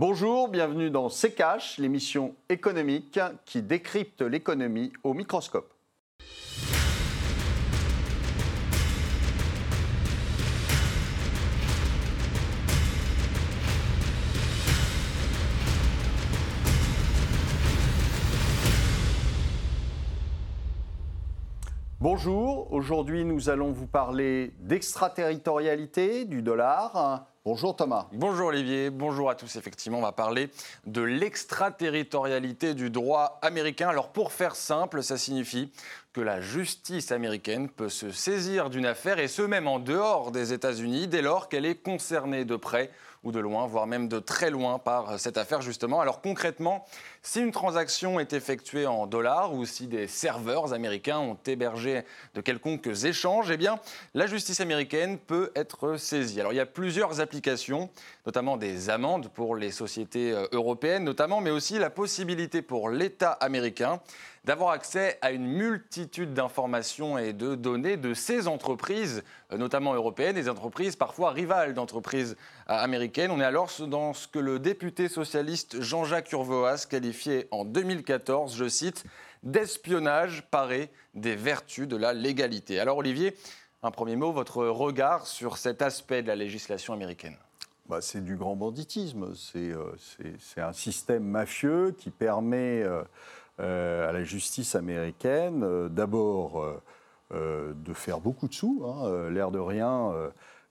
Bonjour, bienvenue dans C'est Cash, l'émission économique qui décrypte l'économie au microscope. Bonjour, aujourd'hui nous allons vous parler d'extraterritorialité du dollar. Bonjour Thomas. Bonjour Olivier, bonjour à tous. Effectivement, on va parler de l'extraterritorialité du droit américain. Alors pour faire simple, ça signifie que la justice américaine peut se saisir d'une affaire, et ce même en dehors des États-Unis, dès lors qu'elle est concernée de près ou de loin, voire même de très loin par cette affaire justement. Alors concrètement, si une transaction est effectuée en dollars ou si des serveurs américains ont hébergé de quelconques échanges, eh bien la justice américaine peut être saisie. Alors il y a plusieurs applications, notamment des amendes pour les sociétés euh, européennes notamment, mais aussi la possibilité pour l'État américain d'avoir accès à une multitude d'informations et de données de ces entreprises, euh, notamment européennes, des entreprises parfois rivales d'entreprises euh, américaines. On est alors dans ce que le député socialiste Jean-Jacques Urvoas en 2014, je cite, d'espionnage paré des vertus de la légalité. Alors Olivier, un premier mot, votre regard sur cet aspect de la législation américaine bah, c'est du grand banditisme. C'est euh, un système mafieux qui permet euh, à la justice américaine, euh, d'abord euh, de faire beaucoup de sous, hein, l'air de rien.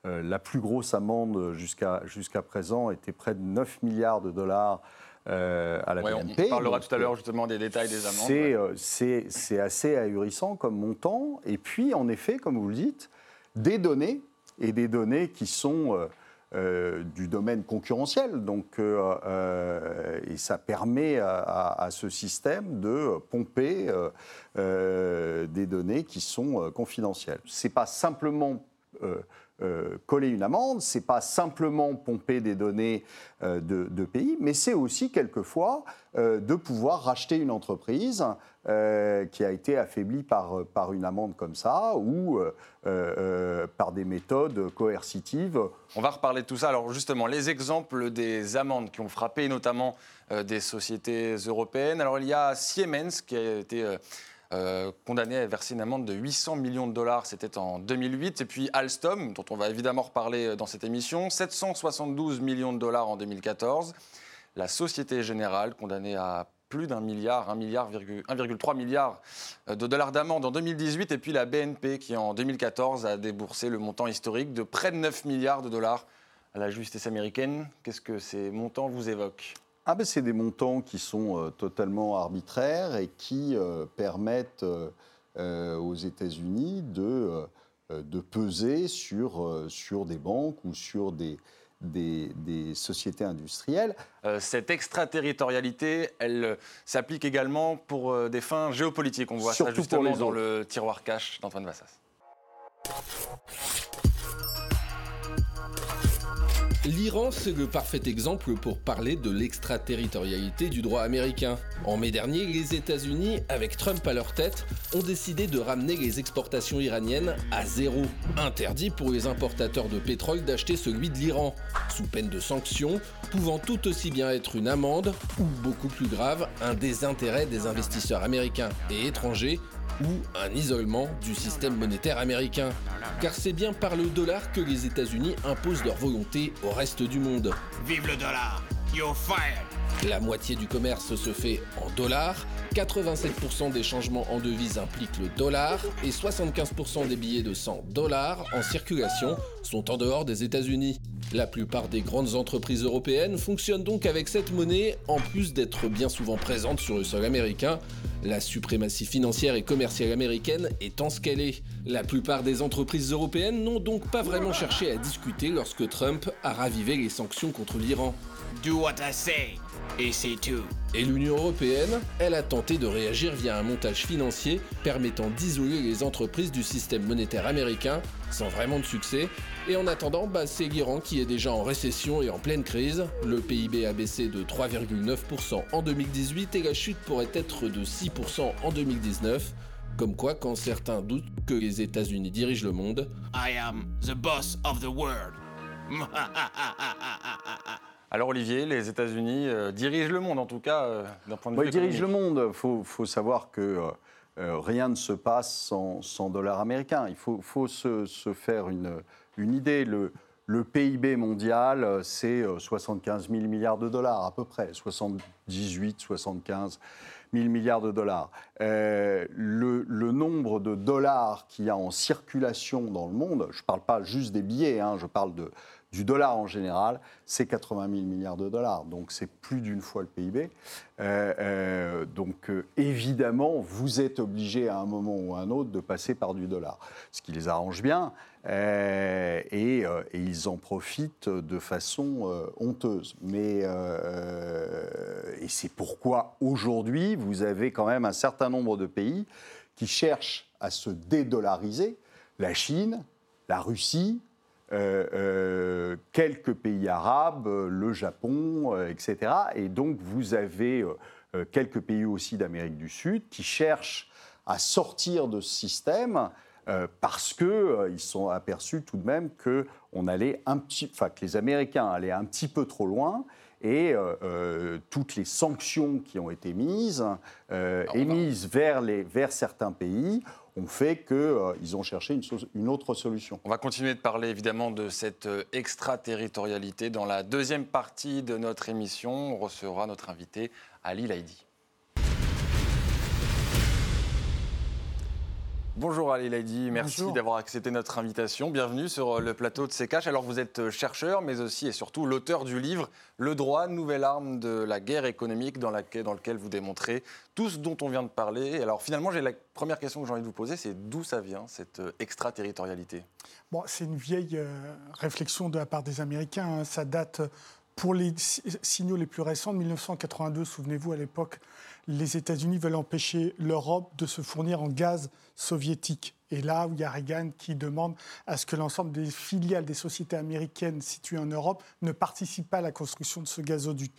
la plus grosse amende jusqu'à jusqu'à présent était près de 9 milliards de dollars à la BNP. On parlera tout à l'heure justement des détails des amendes. C'est assez ahurissant comme montant. Et puis, en effet, comme vous le dites, des données, et des données qui sont euh, du domaine concurrentiel. Donc, euh, euh, et ça permet à, ce système de pomper des données qui sont confidentielles. Ce n'est pas simplement coller une amende, c'est pas simplement pomper des données de, pays, mais c'est aussi quelquefois de pouvoir racheter une entreprise euh, qui a été affaibli par, par une amende comme ça ou euh, euh, par des méthodes coercitives. On va reparler de tout ça. Alors justement, les exemples des amendes qui ont frappé notamment des sociétés européennes. Alors il y a Siemens qui a été... condamné à verser une amende de 800 millions de dollars, c'était en 2008. Et puis Alstom, dont on va évidemment reparler dans cette émission, 772 millions de dollars en 2014. La Société Générale, condamnée à plus d'un milliard, 1,3 milliard, 1,3 milliard de dollars d'amende en 2018, et puis la BNP qui en 2014 a déboursé le montant historique de près de 9 milliards de dollars à la justice américaine. Qu'est-ce que ces montants vous évoquent? Ah ben c'est des montants qui sont euh, totalement arbitraires et qui euh, permettent euh, aux États-Unis de, de peser sur, sur des banques ou sur des, des, sociétés industrielles. Euh, cette extraterritorialité, elle euh, s'applique également pour euh, des fins géopolitiques. On voit ça justement dans le tiroir cash d'Antoine Vassas. L'Iran, c'est le parfait exemple pour parler de l'extraterritorialité du droit américain. En mai dernier, les États-Unis, avec Trump à leur tête, ont décidé de ramener les exportations iraniennes à zéro. Interdit pour les importateurs de pétrole d'acheter celui de l'Iran, sous peine de sanctions, pouvant tout aussi bien être une amende ou, beaucoup plus grave, un désintérêt des investisseurs américains et étrangers ou un isolement du système monétaire américain. Car c'est bien par le dollar que les États-Unis imposent leur volonté au reste du monde. Vive le dollar You're fired La moitié du commerce se fait en dollars, 87% des changements en devises impliquent le dollar et 75% des billets de 100 dollars en circulation sont en dehors des États-Unis. La plupart des grandes entreprises européennes fonctionnent donc avec cette monnaie en plus d'être bien souvent présentes sur le sol américain, la suprématie financière et commerciale américaine étant ce qu'elle est. La plupart des entreprises européennes n'ont donc pas vraiment cherché à discuter lorsque Trump a ravivé les sanctions contre l'Iran. Do what I say. Et c'est tout. Et l'Union européenne, elle a tenté de réagir via un montage financier permettant d'isoler les entreprises du système monétaire américain, sans vraiment de succès. Et en attendant, bah, c'est l'Iran qui est déjà en récession et en pleine crise. Le PIB a baissé de 3,9% en 2018 et la chute pourrait être de 6% en 2019. Comme quoi, quand certains doutent que les États-Unis dirigent le monde, I am the boss of the world. Alors Olivier, les États-Unis euh, dirigent le monde, en tout cas euh, d'un point de Bon, vue ils dirigent le monde. Il faut, faut savoir que euh, euh, rien ne se passe sans, sans dollars américains. Il faut, se, faire une, idée. Le, le PIB mondial, euh, c'est euh, 75 000 milliards de dollars à peu près, 78, 75 000 milliards de dollars. Euh, le, nombre de dollars qu'il y a en circulation dans le monde, je ne parle pas juste des billets, hein, je parle du dollar en général, c'est 80 000 milliards de dollars. Donc c'est plus d'une fois le PIB. Euh, euh, donc évidemment, vous êtes obligé à un moment ou à un autre de passer par du dollar, ce qui les arrange bien. Euh, et, euh, et ils en profitent de façon euh, honteuse. Mais, et c'est pourquoi aujourd'hui, vous avez quand même un certain nombre de pays qui cherchent à se dédollariser. La Chine, la Russie, quelques pays arabes, le Japon, etc. Et donc vous avez quelques pays aussi d'Amérique du Sud qui cherchent à sortir de ce système euh, parce qu'ils ils sont aperçus tout de même que, on allait un petit, enfin, que les Américains allaient un petit peu trop loin et euh, euh, toutes les sanctions qui ont été mises, euh, émises vers, les, vers certains pays, ont fait qu'ils ont cherché une, so- une autre solution. On va continuer de parler évidemment de cette euh, extraterritorialité. Dans la deuxième partie de notre émission, on recevra notre invité Ali Laïdi. Bonjour Ali Laïdi, merci d'avoir accepté notre invitation. Bienvenue sur euh, le plateau de CKH. Alors vous êtes euh, chercheur, mais aussi et surtout l'auteur du livre Le droit, nouvelle arme de la guerre économique dans, laquelle, dans lequel vous démontrez tout ce dont on vient de parler. Alors finalement, j'ai la première question que j'ai envie de vous poser, c'est d'où ça vient cette euh, extraterritorialité? Bon, c'est une vieille euh, réflexion de la part des Américains. hein. Ça date, pour les si- signaux les plus récents, de 1982. Souvenez-vous, à l'époque, les États-Unis veulent empêcher l'Europe de se fournir en gaz soviétique. Et là, où il y a Reagan qui demande à ce que l'ensemble des filiales des sociétés américaines situées en Europe ne participent pas à la construction de ce gazoduc.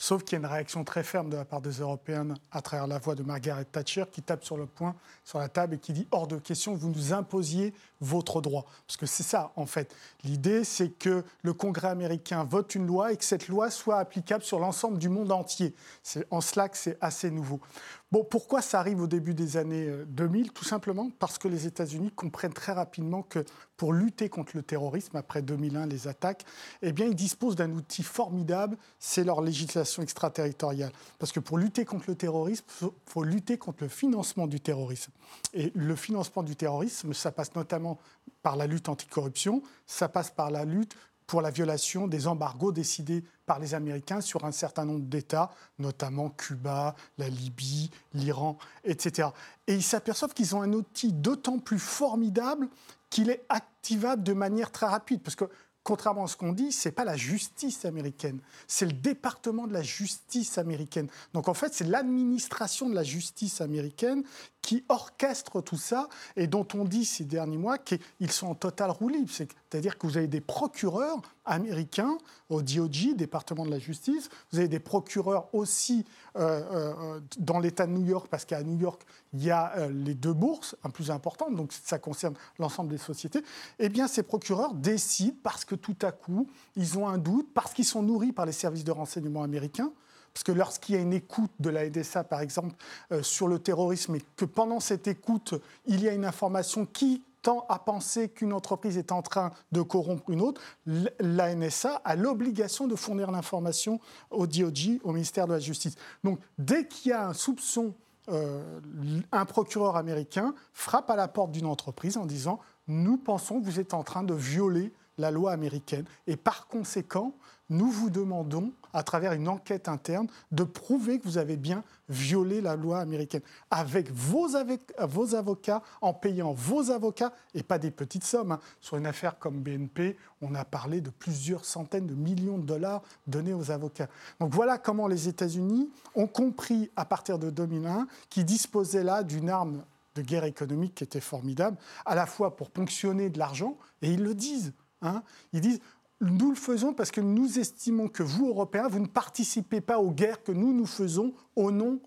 Sauf qu'il y a une réaction très ferme de la part des Européens à travers la voix de Margaret Thatcher qui tape sur le poing, sur la table et qui dit hors de question que vous nous imposiez votre droit. Parce que c'est ça, en fait. L'idée, c'est que le Congrès américain vote une loi et que cette loi soit applicable sur l'ensemble du monde entier. C'est en cela que c'est assez nouveau. Pourquoi ça arrive au début des années euh, 2000 Tout simplement? Parce que les États-Unis comprennent très rapidement que pour lutter contre le terrorisme, après 2001, les attaques, eh ils disposent d'un outil formidable, c'est leur législation extraterritoriale. Parce que pour lutter contre le terrorisme, il faut lutter contre le financement du terrorisme. Et le financement du terrorisme, ça passe notamment par la lutte anticorruption, ça passe par la lutte pour la violation des embargos décidés par les Américains sur un certain nombre d'États, notamment Cuba, la Libye, l'Iran, etc. Et ils s'aperçoivent qu'ils ont un outil d'autant plus formidable qu'il est activable de manière très rapide. Parce que, contrairement à ce qu'on dit, ce n'est pas la justice américaine, c'est le département de la justice américaine. Donc en fait, c'est l'administration de la justice américaine qui orchestre tout ça et dont on dit ces derniers mois qu'ils sont en total roue libre. C'est-à-dire que vous avez des procureurs américains au DOJ, département de la justice, vous avez des procureurs aussi euh, euh, dans l'État de New York, parce qu'à New York, il y a euh, les deux bourses, un plus importante, donc ça concerne l'ensemble des sociétés. Eh bien, ces procureurs décident, parce que tout à coup, ils ont un doute, parce qu'ils sont nourris par les services de renseignement américains, parce que lorsqu'il y a une écoute de la NSA, par exemple, euh, sur le terrorisme, et que pendant cette écoute, il y a une information qui tend à penser qu'une entreprise est en train de corrompre une autre, la NSA a l'obligation de fournir l'information au DOJ, au ministère de la Justice. Donc, dès qu'il y a un soupçon, euh, un procureur américain frappe à la porte d'une entreprise en disant Nous pensons que vous êtes en train de violer la loi américaine. Et par conséquent, nous vous demandons, à travers une enquête interne, de prouver que vous avez bien violé la loi américaine avec vos, avec- vos avocats, en payant vos avocats, et pas des petites sommes. hein. Sur une affaire comme BNP, on a parlé de plusieurs centaines de millions de dollars donnés aux avocats. Donc voilà comment les États-Unis ont compris, à partir de 2001, qu'ils disposaient là d'une arme de guerre économique qui était formidable, à la fois pour ponctionner de l'argent, et ils le disent. Hein. Ils disent, nous le faisons parce que nous estimons que vous, Européens, vous ne participez pas aux guerres que nous, nous faisons au nom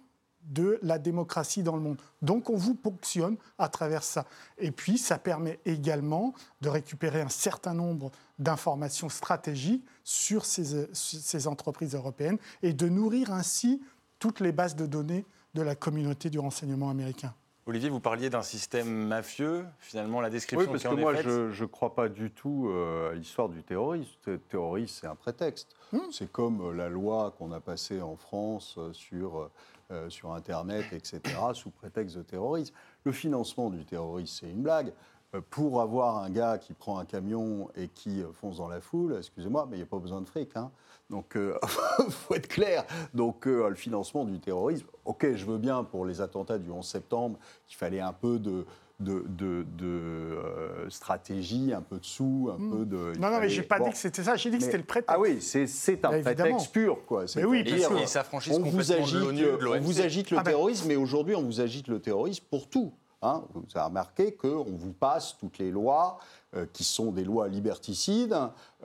de la démocratie dans le monde. Donc on vous ponctionne à travers ça. Et puis ça permet également de récupérer un certain nombre d'informations stratégiques sur ces, ces entreprises européennes et de nourrir ainsi toutes les bases de données de la communauté du renseignement américain. Olivier, vous parliez d'un système mafieux. Finalement, la description oui, parce qui que en est moi, faite- je ne crois pas du tout euh, à l'histoire du terrorisme. Le terrorisme, c'est un prétexte. C'est comme euh, la loi qu'on a passée en France euh, sur, euh, sur Internet, etc., sous prétexte de terrorisme. Le financement du terrorisme, c'est une blague. Euh, Pour avoir un gars qui prend un camion et qui euh, fonce dans la foule, excusez-moi, mais il n'y a pas besoin de fric. Hein. Donc, il faut être clair. Donc, euh, le financement du terrorisme, ok, je veux bien pour les attentats du 11 septembre qu'il fallait un peu de, de, de- de, euh, stratégie, un peu de sous, un peu de. Hmm. Non, non, mais fallait- j'ai pas bon. dit que c'était ça. J'ai dit que Mais- c'était le prétexte. Ah oui, c'est c'est un Bah, prétexte pur, quoi. C'est Mais oui, Et bien ils- sûr. ils s'affranchissent on vous complètement agite, de l'ONU, de on l'OMC. vous agite le Ah ben. terrorisme, mais aujourd'hui, on vous agite le terrorisme pour tout. Hein. Vous avez remarqué qu'on vous passe toutes les lois euh, qui sont des lois liberticides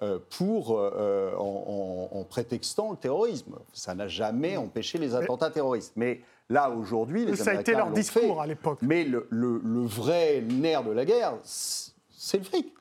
euh, pour, euh, en, en- en prétextant le terrorisme. Ça n'a jamais empêché les attentats terroristes. Mais là, aujourd'hui, les Ça a été leur discours fait. à l'époque. Mais le, le- le vrai nerf de la guerre, c'est le fric.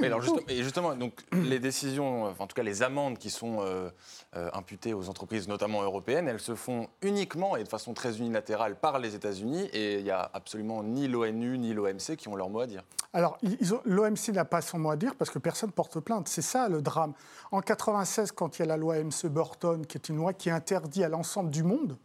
Mais alors justement, et justement, donc les décisions, enfin, en tout cas les amendes qui sont euh, euh, imputées aux entreprises, notamment européennes, elles se font uniquement et de façon très unilatérale par les États-Unis, et il n'y a absolument ni l'ONU ni l'OMC qui ont leur mot à dire. Alors, l'OMC n'a pas son mot à dire parce que personne porte plainte. C'est ça le drame. En 96, quand il y a la loi MC Burton, qui est une loi qui interdit à l'ensemble du monde,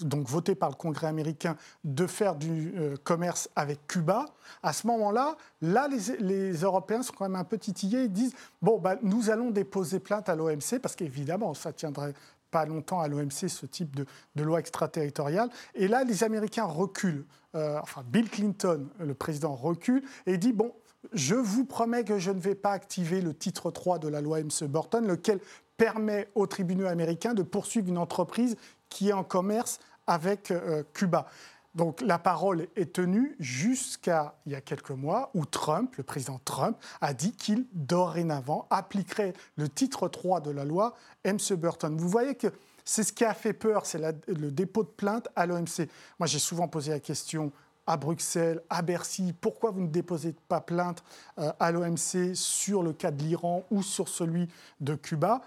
donc votée par le Congrès américain, de faire du euh, commerce avec Cuba, à ce moment-là, là, les, Européens sont quand même un peu titillés. Ils disent bon, bah, nous allons déposer plainte à l'OMC parce qu'évidemment, ça tiendrait pas longtemps à l'OMC ce type de, loi extraterritoriale. Et là, les Américains reculent. Euh, enfin, Bill Clinton, le président, recule et dit bon, je vous promets que je ne vais pas activer le titre 3 de la loi MC Burton, lequel permet aux tribunaux américains de poursuivre une entreprise qui est en commerce avec euh, Cuba. Donc la parole est tenue jusqu'à il y a quelques mois où Trump, le président Trump, a dit qu'il dorénavant appliquerait le titre 3 de la loi MC Burton. Vous voyez que c'est ce qui a fait peur, c'est le dépôt de plainte à l'OMC. Moi j'ai souvent posé la question à Bruxelles, à Bercy, pourquoi vous ne déposez pas plainte euh, à l'OMC sur le cas de l'Iran ou sur celui de Cuba?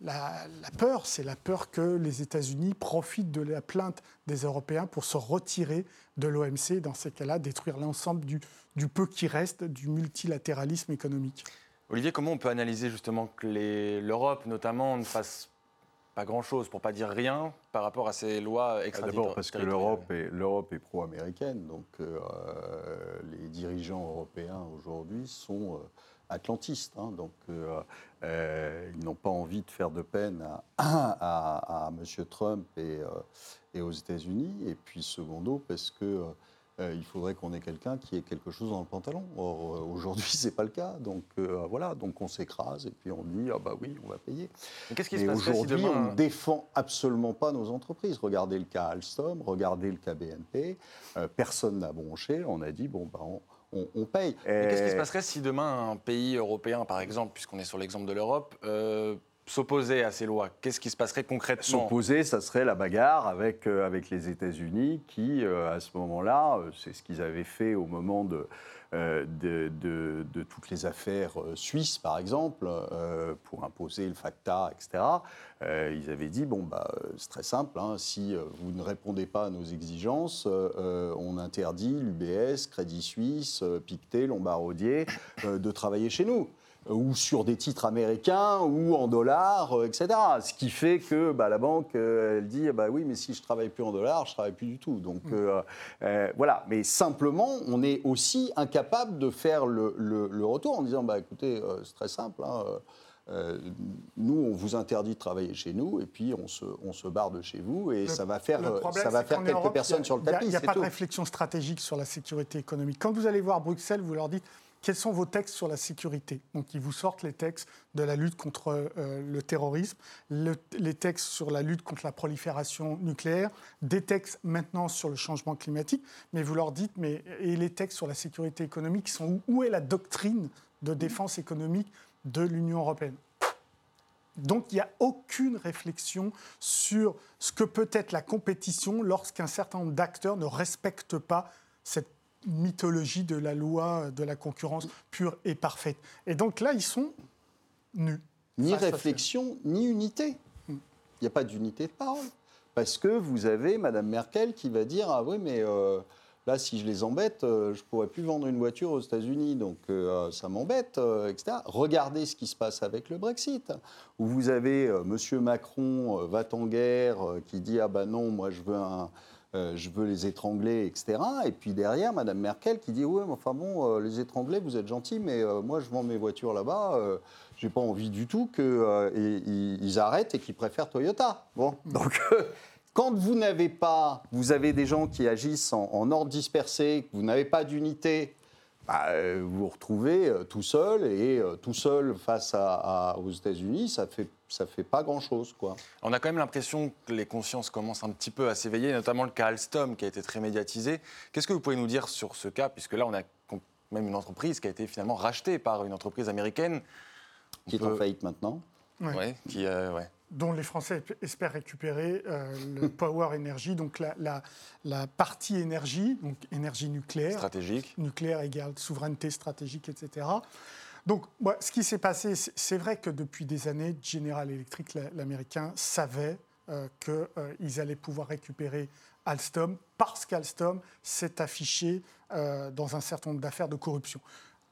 La, la peur, c'est la peur que les États-Unis profitent de la plainte des Européens pour se retirer de l'OMC, et dans ces cas-là, détruire l'ensemble du, du peu qui reste du multilatéralisme économique. Olivier, comment on peut analyser justement que l'Europe notamment ne fasse pas grand-chose, pour pas dire rien, par rapport à ces lois Ah, extraterritoriales? D'abord parce que l'Europe est, l'Europe est pro-américaine, donc euh, les dirigeants européens aujourd'hui sont euh, atlantistes, hein, donc euh, euh, ils n'ont pas envie de faire de peine à, à, à M. Trump et, euh, et aux États-Unis, et puis secondo parce que il faudrait qu'on ait quelqu'un qui ait quelque chose dans le pantalon. Or, aujourd'hui, ce n'est pas le cas. Donc, euh, voilà, donc on s'écrase et puis on dit Ah, bah oui, on va payer. Mais qu'est-ce qui se si aujourd'hui, demain... on ne défend absolument pas nos entreprises. Regardez le cas Alstom, regardez le cas BNP. euh, personne n'a bronché. On a dit bon, bah, on, on- on paye. Mais qu'est-ce qui se passerait si demain un pays européen, par exemple, puisqu'on est sur l'exemple de l'Europe, euh, s'opposait à ces lois Qu'est-ce qui se passerait concrètement? S'opposer, ça serait la bagarre avec, euh, avec les États-Unis qui, euh, à ce moment-là, euh, c'est ce qu'ils avaient fait au moment de, de, toutes les affaires suisses, par exemple, pour imposer le FACTA, etc. Ils avaient dit, bon, bah, c'est très simple, hein, si vous ne répondez pas à nos exigences, on interdit l'UBS, Crédit Suisse, Pictet, Lombardier de travailler chez nous ou sur des titres américains, ou en dollars, euh, etc. Ce qui fait que bah, la banque, euh, elle dit, bah oui, mais si je travaille plus en dollars, je travaille plus du tout. Donc euh, euh, voilà. Mais simplement, on est aussi incapable de faire le, le- le retour en disant, bah écoutez, euh, c'est très simple. hein, euh, euh, nous, on vous interdit de travailler chez nous, et puis on se, on se barre de chez vous, et Le- ça va faire, euh, problème, ça va faire quelques Europe, personnes a- sur le tapis. Il n'y a pas de réflexion stratégique sur la sécurité économique. Quand vous allez voir Bruxelles, vous leur dites quels sont vos textes sur la sécurité? Donc ils vous sortent les textes de la lutte contre euh, le terrorisme, le- les textes sur la lutte contre la prolifération nucléaire, des textes maintenant sur le changement climatique. Mais vous leur dites, et les textes sur la sécurité économique sont où? Où est la doctrine de défense économique de l'Union européenne? Donc il n'y a aucune réflexion sur ce que peut être la compétition lorsqu'un certain nombre d'acteurs ne respectent pas cette mythologie de la loi de la concurrence pure et parfaite. Et donc là, ils sont nus. Ni réflexion, ni unité. Il n'y a pas d'unité de parole. Parce que vous avez Madame Merkel qui va dire Ah oui, mais euh, là, si je les embête, euh, je ne pourrais plus vendre une voiture aux États-Unis, donc euh, ça m'embête, euh, etc. Regardez ce qui se passe avec le Brexit, où vous avez euh, Monsieur Macron, euh, va en guerre, euh, qui dit Ah ben non, moi je veux un. Euh, je veux les étrangler, etc. Et puis derrière, Madame Merkel qui dit Oui, mais enfin bon, euh, les étrangler, vous êtes gentils, mais euh, moi je vends mes voitures là-bas. j'ai pas envie du tout qu'ils ils arrêtent et qu'ils préfèrent Toyota. Bon, donc euh, quand vous n'avez pas, vous avez des gens qui agissent en, en ordre dispersé, que vous n'avez pas d'unité, bah, euh, vous vous retrouvez euh, tout seul et euh, tout seul face à, à- aux États-Unis, ça fait ça fait pas grand-chose, quoi. On a quand même l'impression que les consciences commencent un petit peu à s'éveiller, notamment le cas Alstom qui a été très médiatisé. Qu'est-ce que vous pouvez nous dire sur ce cas Puisque là, on a même une entreprise qui a été finalement rachetée par une entreprise américaine. On Qui est en faillite maintenant. Ouais. Ouais, qui, euh, ouais. Dont les Français espèrent récupérer euh, le Power Energy, donc la, la- la partie énergie, donc énergie nucléaire. stratégique. nucléaire égale souveraineté stratégique, etc. Donc, ce qui s'est passé, c'est- vrai que depuis des années, General Electric, la- l'américain, savait euh, qu'ils allaient pouvoir récupérer Alstom parce qu'Alstom s'est affiché euh, dans un certain nombre d'affaires de corruption.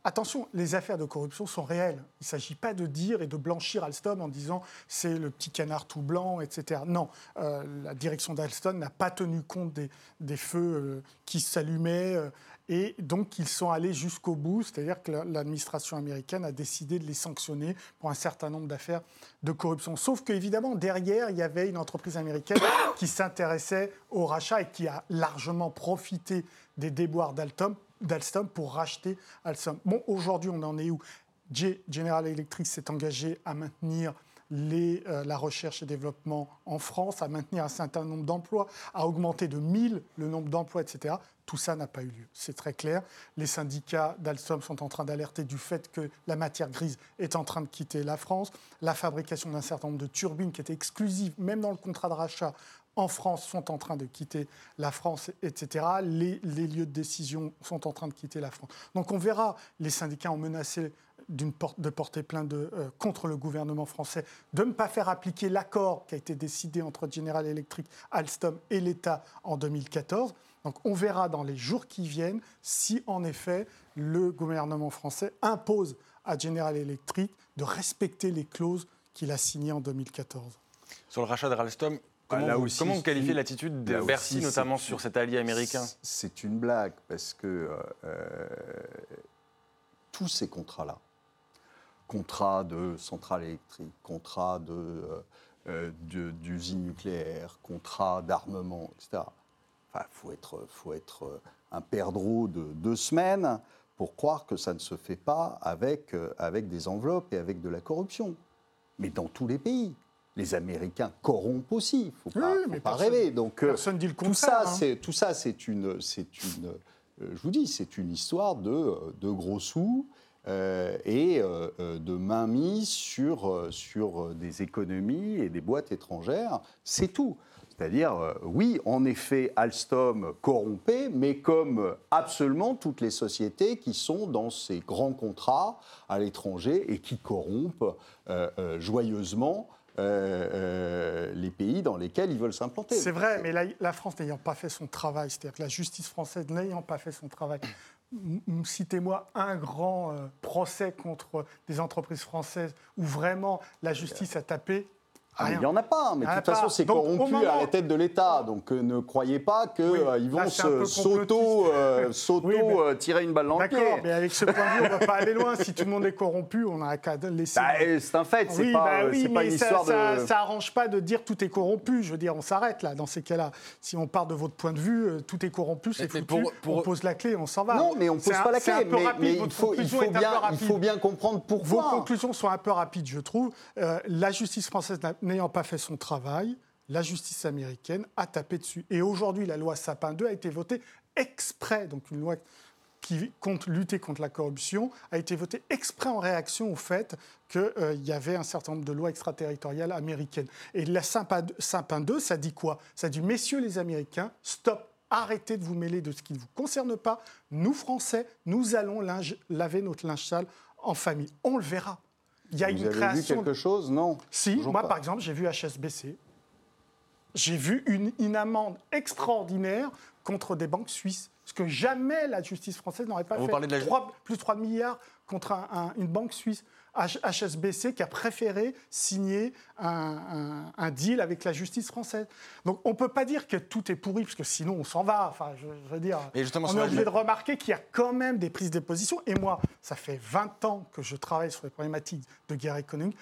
Attention, les affaires de corruption sont réelles. Il ne s'agit pas de dire et de blanchir Alstom en disant c'est le petit canard tout blanc, etc. Non, euh, la direction d'Alstom n'a pas tenu compte des, feux euh, qui s'allumaient euh, et donc ils sont allés jusqu'au bout, c'est-à-dire que la- l'administration américaine a décidé de les sanctionner pour un certain nombre d'affaires de corruption. Sauf qu'évidemment, derrière, il y avait une entreprise américaine qui s'intéressait au rachat et qui a largement profité des déboires d'Alstom d'Alstom pour racheter Alstom. Bon, aujourd'hui, on en est où? General Electric s'est engagé à maintenir les, euh, la recherche et développement en France, à maintenir un certain nombre d'emplois, à augmenter de 1000 le nombre d'emplois, etc. Tout ça n'a pas eu lieu. C'est très clair. Les syndicats d'Alstom sont en train d'alerter du fait que la matière grise est en train de quitter la France. La fabrication d'un certain nombre de turbines qui étaient exclusives, même dans le contrat de rachat, en France sont en train de quitter la France, etc. Les, lieux de décision sont en train de quitter la France. Donc on verra, les syndicats ont menacé porte, de porter plainte euh, contre le gouvernement français, de ne pas faire appliquer l'accord qui a été décidé entre General Electric, Alstom et l'État en 2014. Donc on verra dans les jours qui viennent si en effet le gouvernement français impose à General Electric de respecter les clauses qu'il a signées en 2014. Sur le rachat de Alstom, comment, Ah, là vous, aussi, comment vous qualifiez l'attitude de Bercy, aussi, notamment sur cet allié américain? C'est- une blague parce que euh, euh, tous ces contrats-là, contrats de centrales électriques, contrats de, euh, d'usines nucléaires, contrats d'armement, etc. Il faut être, faut être un perdreau de deux semaines pour croire que ça ne se fait pas avec, avec des enveloppes et avec de la corruption. Mais dans tous les pays. Les Américains corrompent aussi. Il ne faut pas, Oui, faut mais pas personne- rêver. Donc, euh, Personne dit le tout contraire. ça, hein. c'est tout ça, c'est une, c'est une, euh, je vous dis, c'est une histoire de, euh, de gros sous euh, et euh, de mainmise sur sur des économies et des boîtes étrangères. C'est tout. C'est-à-dire, euh, oui, en effet, Alstom corrompé, mais comme absolument toutes les sociétés qui sont dans ces grands contrats à l'étranger et qui corrompent joyeusement euh, euh, les pays dans lesquels ils veulent s'implanter. C'est vrai, mais la, la France n'ayant pas fait son travail, c'est-à-dire que la justice française n'ayant pas fait son travail, citez-moi un grand euh, procès contre des entreprises françaises où vraiment la justice a tapé. Ah, mais il n'y en a pas, mais Il y de toute façon, c'est corrompu moment- à la tête de l'État. Donc euh, ne croyez pas qu'ils Oui, ils là, vont s'auto, euh, Oui, mais- euh, tirer une balle dans le pied. D'accord, mais avec ce point de vue, on ne va pas aller loin. Si tout le monde est corrompu, on n'a qu'à laisser. Bah, c'est un fait, c'est oui, pas, bah euh, oui, pas mais une ça, histoire ça, de. ça arrange pas de dire tout est corrompu. Je veux dire, on s'arrête là. Dans ces cas-là, si on part de votre point de vue, euh, tout est corrompu, c'est Mais- mais foutu. pour- pour- On pose la clé, on s'en va. Non, mais on ne pose pas la c'est clé. un peu Mais, rapide, mais il, votre faut, il, conclusion faut est un peu bien, il rapide. faut bien comprendre Vos pourquoi. conclusions sont un peu rapides, je trouve. Euh, la justice française n'a- n'ayant pas fait son travail, la justice américaine a tapé dessus. Et aujourd'hui, la loi Sapin 2 a été votée exprès, donc une loi qui compte lutter contre la corruption a été voté exprès en réaction au fait qu'il y avait un certain nombre de lois extraterritoriales américaines. Et la Saint-Pin 2, ça dit quoi? Ça dit, messieurs les Américains, stop, arrêtez de vous mêler de ce qui ne vous concerne pas. Nous, Français, nous allons linge- laver notre linge sale en famille. On le verra. Il y a Vous une avez vu création. quelque chose? Non. Si, Toujours moi pas. par exemple, j'ai vu HSBC. J'ai vu une, une amende extraordinaire contre des banques suisses. Ce que jamais la justice française n'aurait pas Vous fait. parlez de la ju- Trois- plus de 3 milliards contre un- un- une banque suisse. HSBC qui a préféré signer un, un- un deal avec la justice française. Donc on ne peut pas dire que tout est pourri, parce que sinon on s'en va. Enfin, je, je veux dire, Mais justement, on est obligé de remarquer qu'il y a quand même des prises de position. Et moi, ça fait 20 ans que je travaille sur les problématiques de guerre économique.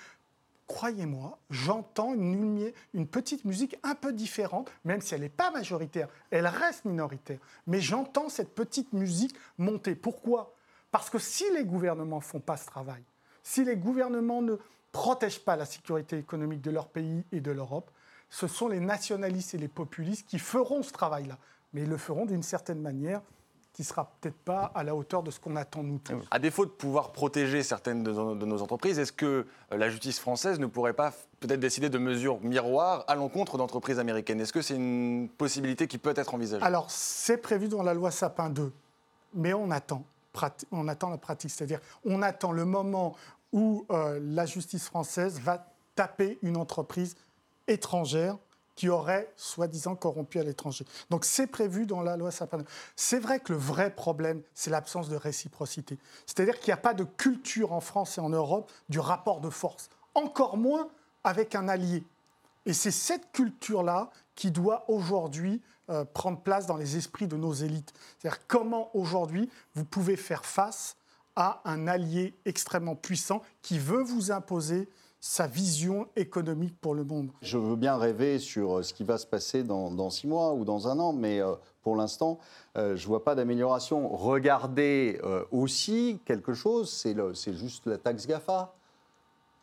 Croyez-moi, j'entends une, une petite musique un peu différente, même si elle n'est pas majoritaire, elle reste minoritaire. Mais j'entends cette petite musique monter. Pourquoi? Parce que si les gouvernements ne font pas ce travail, si les gouvernements ne protègent pas la sécurité économique de leur pays et de l'Europe, ce sont les nationalistes et les populistes qui feront ce travail-là. Mais ils le feront d'une certaine manière qui ne sera peut-être pas à la hauteur de ce qu'on attend nous tous. À défaut de pouvoir protéger certaines de nos, de nos entreprises, est-ce que euh, la justice française ne pourrait pas peut-être décider de mesures miroirs à l'encontre d'entreprises américaines? Est-ce que c'est une possibilité qui peut être envisagée? Alors, c'est prévu dans la loi Sapin 2, mais on attend, on attend la pratique. C'est-à-dire, on attend le moment où euh, la justice française va taper une entreprise étrangère qui aurait soi-disant corrompu à l'étranger. Donc c'est prévu dans la loi Sapin 2. C'est vrai que le vrai problème, c'est l'absence de réciprocité. C'est-à-dire qu'il n'y a pas de culture en France et en Europe du rapport de force, encore moins avec un allié. Et c'est cette culture-là qui doit aujourd'hui euh, prendre place dans les esprits de nos élites. C'est-à-dire comment aujourd'hui vous pouvez faire face à un allié extrêmement puissant qui veut vous imposer sa vision économique pour le monde. Je veux bien rêver sur euh, ce qui va se passer dans, dans six mois ou dans un an, mais euh, pour l'instant, euh, je ne vois pas d'amélioration. Regardez euh, aussi quelque chose, c'est juste la taxe GAFA.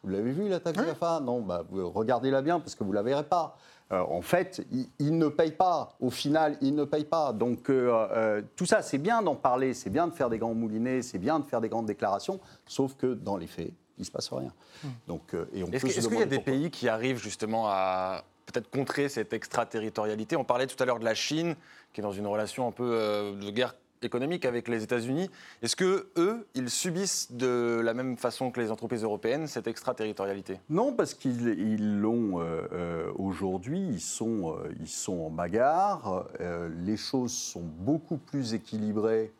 Vous l'avez vu, la taxe Oui. GAFA Non, bah, regardez-la bien parce que vous ne la verrez pas. Euh, en fait, ils il ne payent pas. Au final, ils ne payent pas. Donc, euh, euh, tout ça, c'est bien d'en parler, c'est bien de faire des grands moulinets, c'est bien de faire des grandes déclarations, sauf que dans les faits, il ne se passe rien. Donc, euh, et on Est-ce peut que- se est-ce qu'il y a des pourquoi. pays qui arrivent justement à peut-être contrer cette extraterritorialité? On parlait tout à l'heure de la Chine, qui est dans une relation un peu euh, de guerre économique avec les États-Unis. Est-ce que eux, ils subissent de la même façon que les entreprises européennes cette extraterritorialité? Non, parce qu'ils ils l'ont euh, euh, aujourd'hui, ils sont, euh, ils sont en bagarre, euh, les choses sont beaucoup plus équilibrées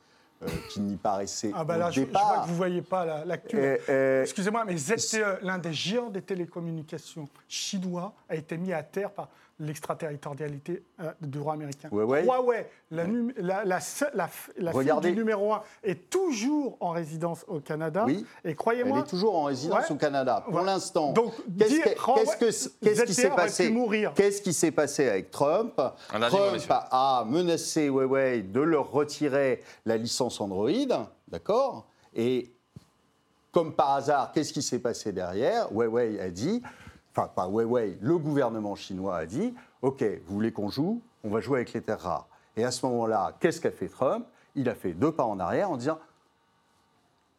euh, qu'il n'y paraissait Ah bah au là, je, je vois départ. que vous ne voyez pas la- l'actu. Euh, euh, Excusez-moi, mais ZTE, l'un des géants des télécommunications chinois, a été mis à terre par l'extraterritorialité euh, du droit américain. Huawei. Huawei, la, num- la, la, se- la, la fille Regardez. du numéro un, est toujours en résidence au Canada. Oui. Et elle croyez-moi, est toujours en résidence Ouais. au Canada. Pour Ouais. l'instant, Donc, qu'est-ce dire, que- Huawei- qu'est-ce que- qu'est-ce qui s'est passé. Qu'est-ce qui s'est passé avec Trump Trump a menacé Huawei de leur retirer la licence Android, d'accord? Et comme par hasard, qu'est-ce qui s'est passé derrière? Huawei a dit, enfin pas Huawei, le gouvernement chinois a dit, OK, vous voulez qu'on joue On va jouer avec les terres rares. Et à ce moment-là, qu'est-ce qu'a fait Trump? Il a fait deux pas en arrière en disant,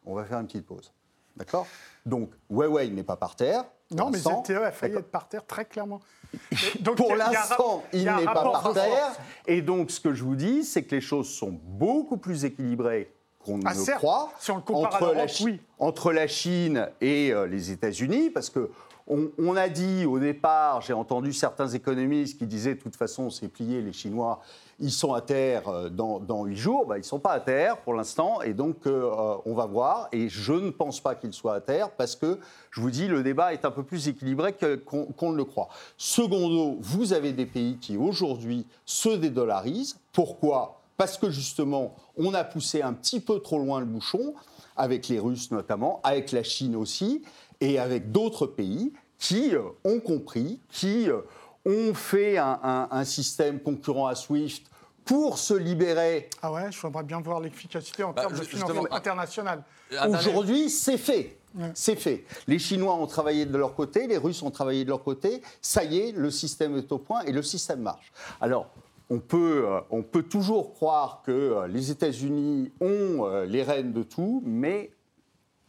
on va faire une petite pause. D'accord? Donc Huawei n'est pas par terre. Non, mais. ZTE a failli être par terre très clairement. Donc, Pour l'instant, il n'est pas par terre. Et donc, ce que je vous dis, c'est que les choses sont beaucoup plus équilibrées qu'on Ah, ne certes, croit si on le compare à entre, la oui. entre la Chine et euh, les États-Unis, parce que on, a dit au départ, j'ai entendu certains économistes qui disaient de toute façon, c'est plié, les Chinois, ils sont à terre euh, dans, dans 8 jours. Ben, ils ne sont pas à terre pour l'instant, et donc euh, euh, on va voir. Et je ne pense pas qu'ils soient à terre, parce que, je vous dis, le débat est un peu plus équilibré qu'on ne le croit. Secondo, vous avez des pays qui aujourd'hui se dédollarisent. Pourquoi? Parce que justement, on a poussé un petit peu trop loin le bouchon, avec les Russes notamment, avec la Chine aussi, et avec d'autres pays qui euh, ont compris, qui euh, ont fait un, un- un système concurrent à SWIFT pour se libérer. Ah ouais, je voudrais bien voir l'efficacité en Bah, termes de financement ah- international. Dernier- Aujourd'hui, c'est fait. Ouais. C'est fait. Les Chinois ont travaillé de leur côté, les Russes ont travaillé de leur côté. Ça y est, le système est au point et le système marche. Alors, on peut, euh, on peut toujours croire que euh, les États-Unis ont euh, les rênes de tout, mais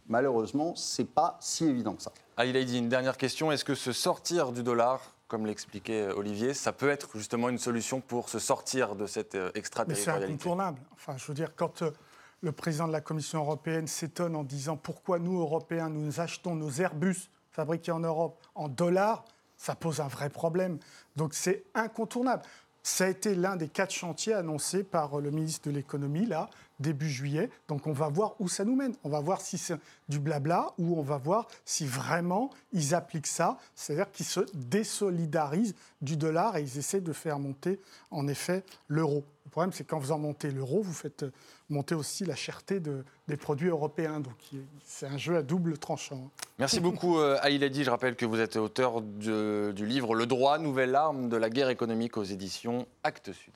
malheureusement, c'est pas si évident que ça. Ali Laïdi, une dernière question. Est-ce que se sortir du dollar, comme l'expliquait Olivier, ça peut être justement une solution pour se sortir de cette euh, Mais c'est extraterritorialité? incontournable. Enfin, je veux dire, quand euh, le président de la Commission européenne s'étonne en disant pourquoi nous, Européens, nous achetons nos Airbus fabriqués en Europe en dollars, ça pose un vrai problème. Donc c'est incontournable. Ça a été l'un des quatre chantiers annoncés par euh, le ministre de l'économie, là, début juillet. Donc on va voir où ça nous mène. On va voir si c'est du blabla ou on va voir si vraiment ils appliquent ça, c'est-à-dire qu'ils se désolidarisent du dollar et ils essaient de faire monter, en effet, l'euro. Le problème, c'est qu'en faisant monter l'euro, vous faites euh, monter aussi la cherté de- des produits européens. Donc c'est un jeu à double tranchant. Merci beaucoup, euh, Ali Laïdi. Je rappelle que vous êtes auteur du livre Le droit, nouvelle arme de la guerre économique aux éditions Actes Sud.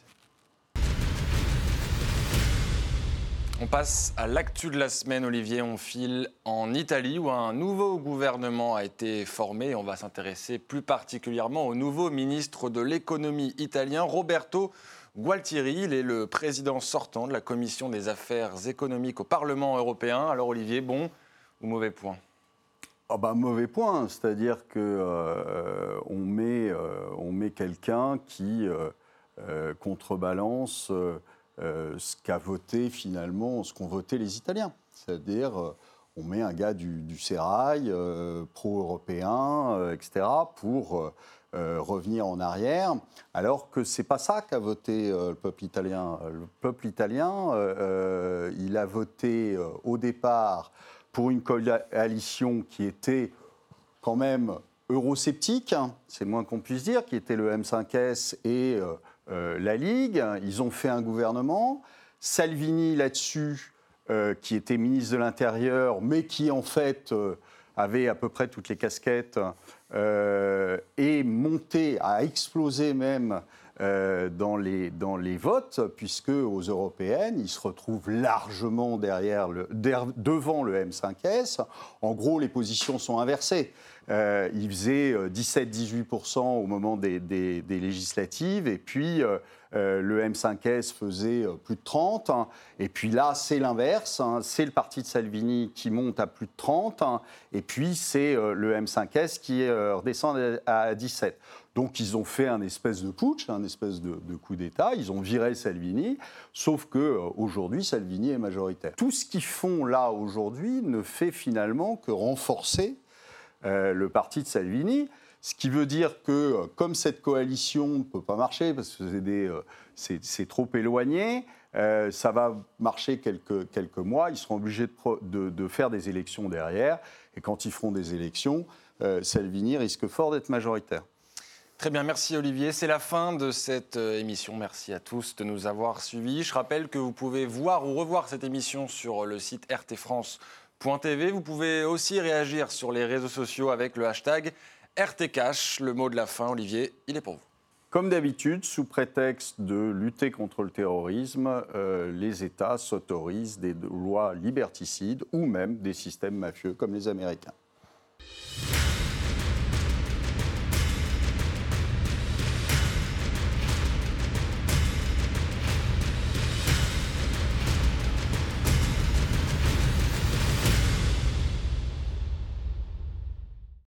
On passe à l'actu de la semaine, Olivier. On file en Italie où un nouveau gouvernement a été formé. On va s'intéresser plus particulièrement au nouveau ministre de l'économie italien, Roberto Gualtieri. Il est le président sortant de la commission des affaires économiques au Parlement européen. Alors Olivier, bon ou mauvais point? Ah bah, mauvais point, c'est-à-dire que euh, on met, euh, on met quelqu'un qui euh, contrebalance ce qu'a voté finalement, ce qu'ont voté les Italiens. C'est-à-dire, euh, on met un gars du, du euh, pro-européen, euh, etc., pour euh, euh, revenir en arrière, alors que c'est pas ça qu'a voté euh, le peuple italien. Le peuple italien, euh, euh, il a voté euh, au départ pour une coalition qui était quand même eurosceptique, hein, c'est moins qu'on puisse dire, qui était le M5S et euh, euh, la Ligue. Ils ont fait un gouvernement. Salvini, là-dessus, euh, qui était ministre de l'Intérieur, mais qui en fait euh, avait à peu près toutes les casquettes, euh, est monté, a explosé même euh, dans, les, dans les votes, puisque aux européennes, il se retrouve largement derrière le, devant le M5S. En gros, les positions sont inversées. Euh, il faisait euh, 17-18% au moment des, législatives, et puis euh, euh, le M5S faisait euh, plus de 30. hein. Et puis là, c'est l'inverse. hein. C'est le parti de Salvini qui monte à plus de 30. hein. Et puis c'est euh, le M5S qui euh, redescend à à 17. Donc ils ont fait un espèce de putsch, un espèce de, de coup d'État. Ils ont viré Salvini, sauf que euh, aujourd'hui Salvini est majoritaire. Tout ce qu'ils font là aujourd'hui ne fait finalement que renforcer euh, le parti de Salvini. Ce qui veut dire que, euh, comme cette coalition ne peut pas marcher, parce que c'est euh, trop éloigné, euh, ça va marcher quelques, quelques mois. Ils seront obligés de, faire des élections derrière. Et quand ils feront des élections, euh, Salvini risque fort d'être majoritaire. Très bien, merci Olivier. C'est la fin de cette euh, émission. Merci à tous de nous avoir suivis. Je rappelle que vous pouvez voir ou revoir cette émission sur le site rtfrance.tv. Vous pouvez aussi réagir sur les réseaux sociaux avec le hashtag RTCash. Le mot de la fin, Olivier, il est pour vous. Comme d'habitude, sous prétexte de lutter contre le terrorisme, euh, les États s'autorisent des lois liberticides ou même des systèmes mafieux comme les Américains.